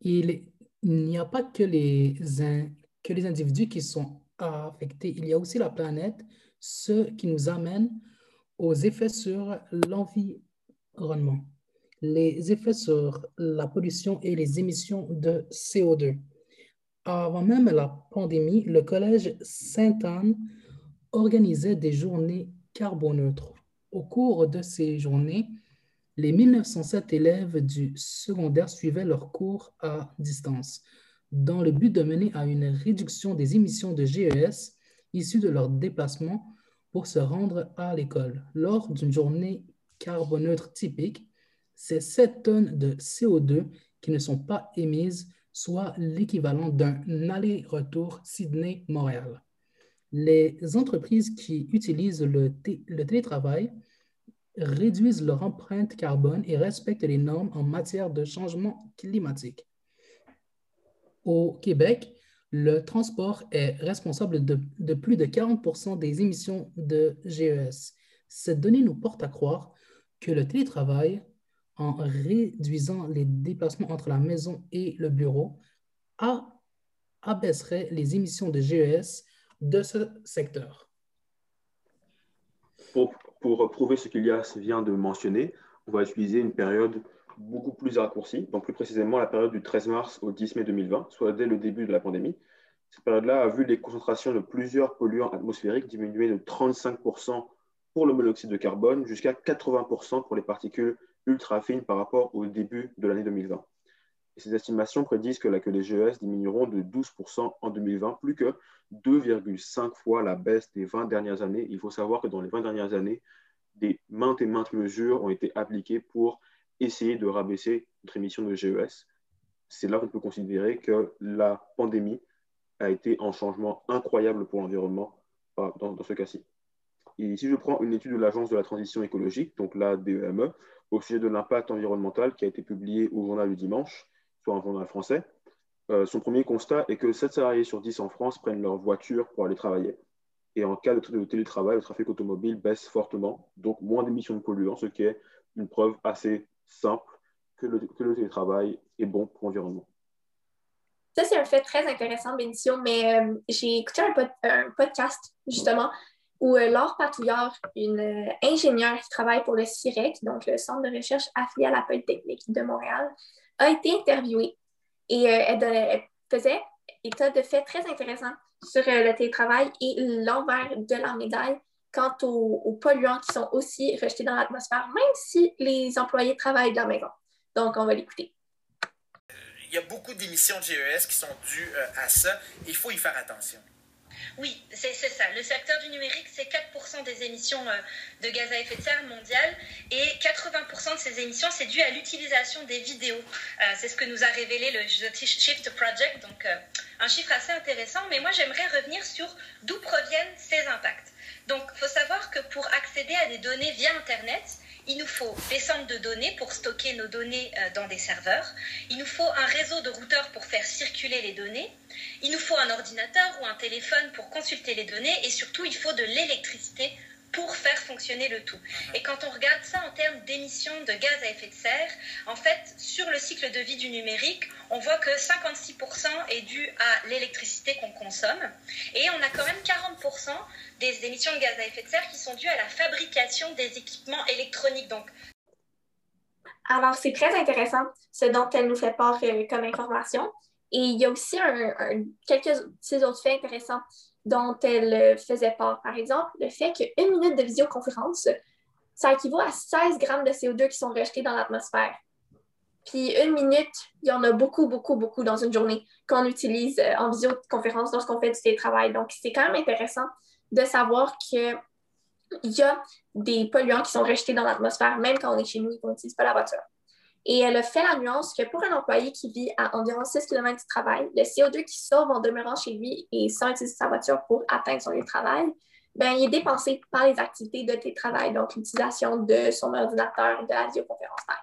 il n'y a pas que les, que les individus qui sont affectés, il y a aussi la planète, ce qui nous amène aux effets sur l'environnement, les effets sur la pollution et les émissions de CO2. Avant même la pandémie, le Collège Sainte-Anne organisait des journées carboneutres. Au cours de ces journées, les 1907 élèves du secondaire suivaient leurs cours à distance dans le but de mener à une réduction des émissions de GES issues de leur déplacement pour se rendre à l'école. Lors d'une journée carboneutre typique, c'est 7 tonnes de CO2 qui ne sont pas émises, soit l'équivalent d'un aller-retour Sydney-Montréal. Les entreprises qui utilisent le télétravail réduisent leur empreinte carbone et respectent les normes en matière de changement climatique. Au Québec, le transport est responsable de, plus de 40% des émissions de GES. Cette donnée nous porte à croire que le télétravail, en réduisant les déplacements entre la maison et le bureau, abaisserait les émissions de GES de ce secteur. Pour prouver ce qu'il y a vient de mentionner, on va utiliser une période beaucoup plus raccourcie, donc plus précisément la période du 13 mars au 10 mai 2020, soit dès le début de la pandémie. Cette période-là a vu les concentrations de plusieurs polluants atmosphériques diminuer de 35% pour le monoxyde de carbone jusqu'à 80% pour les particules ultra fines par rapport au début de l'année 2020. Ces estimations prédisent que, les GES diminueront de 12% en 2020, plus que 2,5 fois la baisse des 20 dernières années. Il faut savoir que dans les 20 dernières années, des maintes et maintes mesures ont été appliquées pour essayer de rabaisser notre émission de GES. C'est là qu'on peut considérer que la pandémie a été un changement incroyable pour l'environnement dans, ce cas-ci. Et si je prends une étude de l'Agence de la transition écologique, donc la DEME, au sujet de l'impact environnemental qui a été publié au journal du dimanche, soit un journal français, euh, son premier constat est que 7 salariés sur 10 en France prennent leur voiture pour aller travailler. Et en cas de télétravail, le trafic automobile baisse fortement, donc moins d'émissions de polluants, ce qui est une preuve assez simple que le, télétravail est bon pour l'environnement. Ça, c'est un fait très intéressant, Benicio, mais euh, j'ai écouté un, podcast, justement, où euh, Laure Patouillard, une ingénieure qui travaille pour le CIREC, donc le Centre de recherche affilié à la Polytechnique de Montréal, a été interviewée. Et elle, faisait état de faits très intéressants sur le télétravail et l'envers de la médaille quant aux, polluants qui sont aussi rejetés dans l'atmosphère, même si les employés travaillent de la maison. Donc, on va l'écouter. Il y a beaucoup d'émissions de GES qui sont dues euh, à ça. Il faut y faire attention. Oui, c'est ça. Le secteur du numérique, c'est 4% des émissions euh, de gaz à effet de serre mondiales et 80% de ces émissions, c'est dû à l'utilisation des vidéos. Euh, c'est ce que nous a révélé le Shift Project, donc un chiffre assez intéressant. Mais moi, j'aimerais revenir sur d'où proviennent ces impacts. Donc, il faut savoir que pour accéder à des données via Internet, il nous faut des centres de données pour stocker nos données euh, dans des serveurs. Il nous faut un réseau de routeurs pour faire circuler les données. Il nous faut un ordinateur ou un téléphone pour consulter les données. Et surtout, il faut de l'électricité pour faire fonctionner le tout. Et quand on regarde ça en termes d'émissions de gaz à effet de serre, en fait, sur le cycle de vie du numérique, on voit que 56% est dû à l'électricité qu'on consomme. Et on a quand même 40% des émissions de gaz à effet de serre qui sont dues à la fabrication des équipements électroniques. Donc, alors, c'est très intéressant ce dont elle nous fait part euh, comme information. Et il y a aussi quelques autres faits intéressants dont elle euh, faisait part. Par exemple, le fait qu'une minute de visioconférence, ça équivaut à 16 grammes de CO2 qui sont rejetés dans l'atmosphère. Puis une minute, il y en a beaucoup, beaucoup, beaucoup dans une journée qu'on utilise euh, en visioconférence lorsqu'on fait du télétravail. Donc, c'est quand même intéressant de savoir qu'il y a des polluants qui sont rejetés dans l'atmosphère, même quand on est chez nous et qu'on n'utilise pas la voiture. Et elle a fait la nuance que pour un employé qui vit à environ 6 km du travail, le CO2 qui sauve en demeurant chez lui et sans utiliser sa voiture pour atteindre son lieu de travail, ben, il est dépensé par les activités de télétravail, donc l'utilisation de son ordinateur, de la visioconférence, par